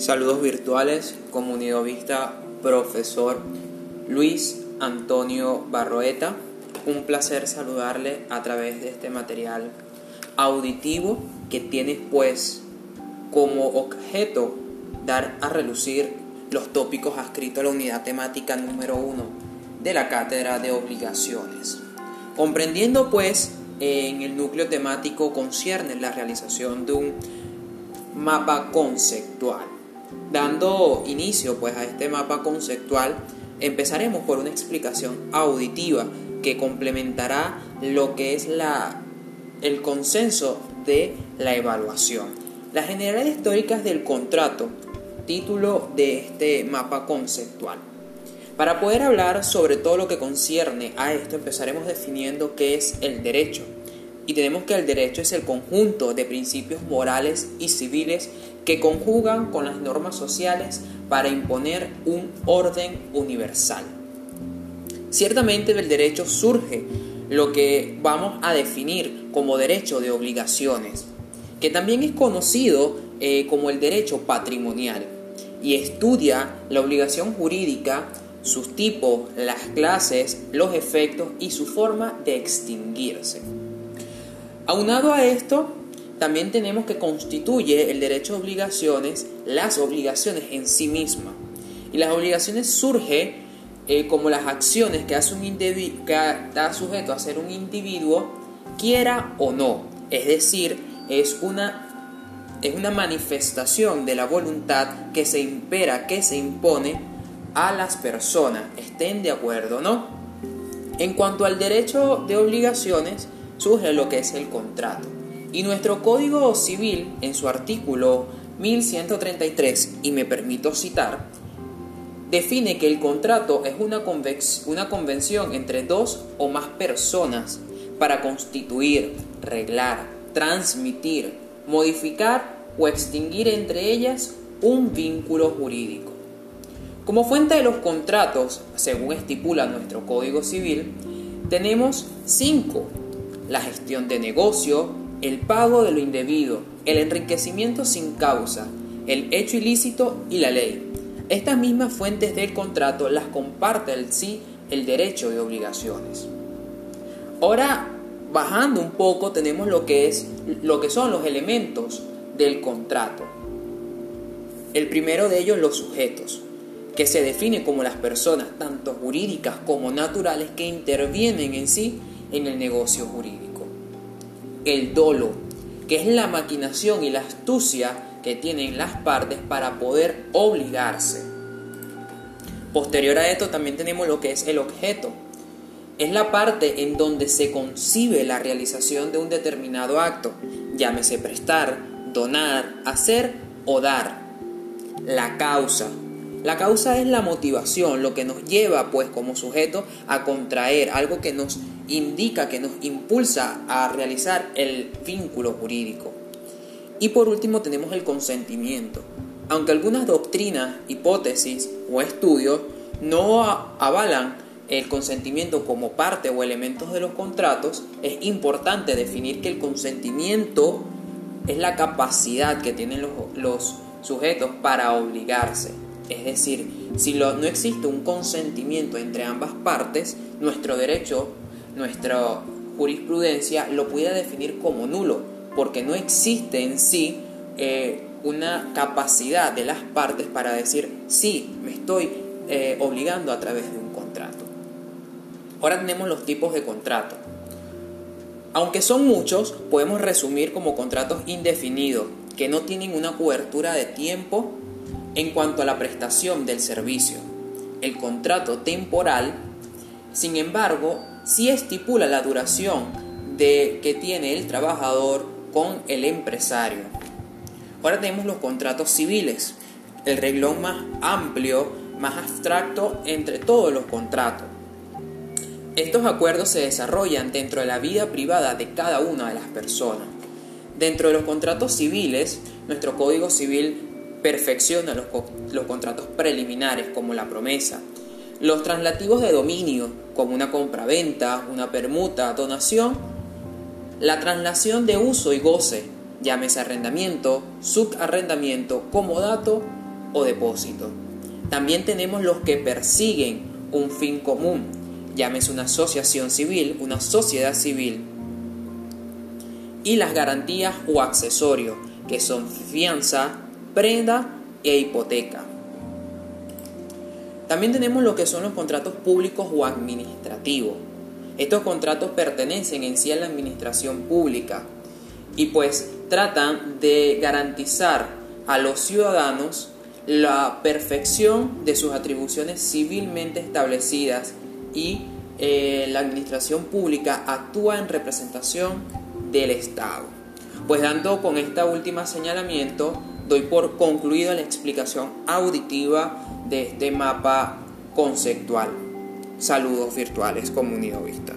Saludos virtuales, comunidovista profesor Luis Antonio Barroeta. Un placer saludarle a través de este material auditivo que tiene pues como objeto dar a relucir los tópicos adscritos a la unidad temática número uno de la cátedra de obligaciones. Comprendiendo pues en el núcleo temático concierne la realización de un mapa conceptual. Dando inicio pues a este mapa conceptual, empezaremos por una explicación auditiva que complementará lo que es la, el consenso de la evaluación. Las generalidades históricas del contrato, título de este mapa conceptual. Para poder hablar sobre todo lo que concierne a esto, empezaremos definiendo qué es el derecho. Y tenemos que el derecho es el conjunto de principios morales y civiles que conjugan con las normas sociales para imponer un orden universal. Ciertamente del derecho surge lo que vamos a definir como derecho de obligaciones, que también es conocido eh, como el derecho patrimonial y estudia la obligación jurídica sus tipos, las clases, los efectos y su forma de extinguirse. Aunado a esto, también tenemos que constituye el derecho de obligaciones las obligaciones en sí mismas. Y las obligaciones surgen eh, como las acciones que hace un que está sujeto a hacer un individuo, quiera o no. Es decir, es una, es una manifestación de la voluntad que se impera, que se impone a las personas, estén de acuerdo no. En cuanto al derecho de obligaciones, surge lo que es el contrato. Y nuestro Código Civil, en su artículo 1133, y me permito citar, define que el contrato es una, una convención entre dos o más personas para constituir, reglar, transmitir, modificar o extinguir entre ellas un vínculo jurídico. Como fuente de los contratos, según estipula nuestro Código Civil, tenemos cinco. La gestión de negocio, el pago de lo indebido, el enriquecimiento sin causa, el hecho ilícito y la ley. Estas mismas fuentes del contrato las comparte el sí el derecho de obligaciones. Ahora, bajando un poco, tenemos lo que, es, lo que son los elementos del contrato. El primero de ellos, los sujetos que se define como las personas, tanto jurídicas como naturales, que intervienen en sí en el negocio jurídico. El dolo, que es la maquinación y la astucia que tienen las partes para poder obligarse. Posterior a esto también tenemos lo que es el objeto. Es la parte en donde se concibe la realización de un determinado acto, llámese prestar, donar, hacer o dar. La causa, la causa es la motivación, lo que nos lleva pues como sujeto a contraer, algo que nos indica, que nos impulsa a realizar el vínculo jurídico. Y por último tenemos el consentimiento. Aunque algunas doctrinas, hipótesis o estudios no avalan el consentimiento como parte o elementos de los contratos, es importante definir que el consentimiento es la capacidad que tienen los, los sujetos para obligarse. Es decir, si no existe un consentimiento entre ambas partes, nuestro derecho, nuestra jurisprudencia lo puede definir como nulo, porque no existe en sí eh, una capacidad de las partes para decir, sí, me estoy eh, obligando a través de un contrato. Ahora tenemos los tipos de contrato. Aunque son muchos, podemos resumir como contratos indefinidos, que no tienen una cobertura de tiempo en cuanto a la prestación del servicio, el contrato temporal, sin embargo, sí estipula la duración de, que tiene el trabajador con el empresario. Ahora tenemos los contratos civiles, el reglón más amplio, más abstracto entre todos los contratos. Estos acuerdos se desarrollan dentro de la vida privada de cada una de las personas. Dentro de los contratos civiles, nuestro Código Civil perfecciona los, los contratos preliminares como la promesa, los translativos de dominio como una compra-venta, una permuta, donación, la traslación de uso y goce, llámese arrendamiento, subarrendamiento, comodato o depósito. También tenemos los que persiguen un fin común, llámese una asociación civil, una sociedad civil. Y las garantías o accesorios, que son fianza, prenda e hipoteca. También tenemos lo que son los contratos públicos o administrativos. Estos contratos pertenecen en sí a la administración pública y pues tratan de garantizar a los ciudadanos la perfección de sus atribuciones civilmente establecidas y eh, la administración pública actúa en representación del Estado. Pues dando con esta última señalamiento, doy por concluida la explicación auditiva de este mapa conceptual. Saludos virtuales, comunidad vista.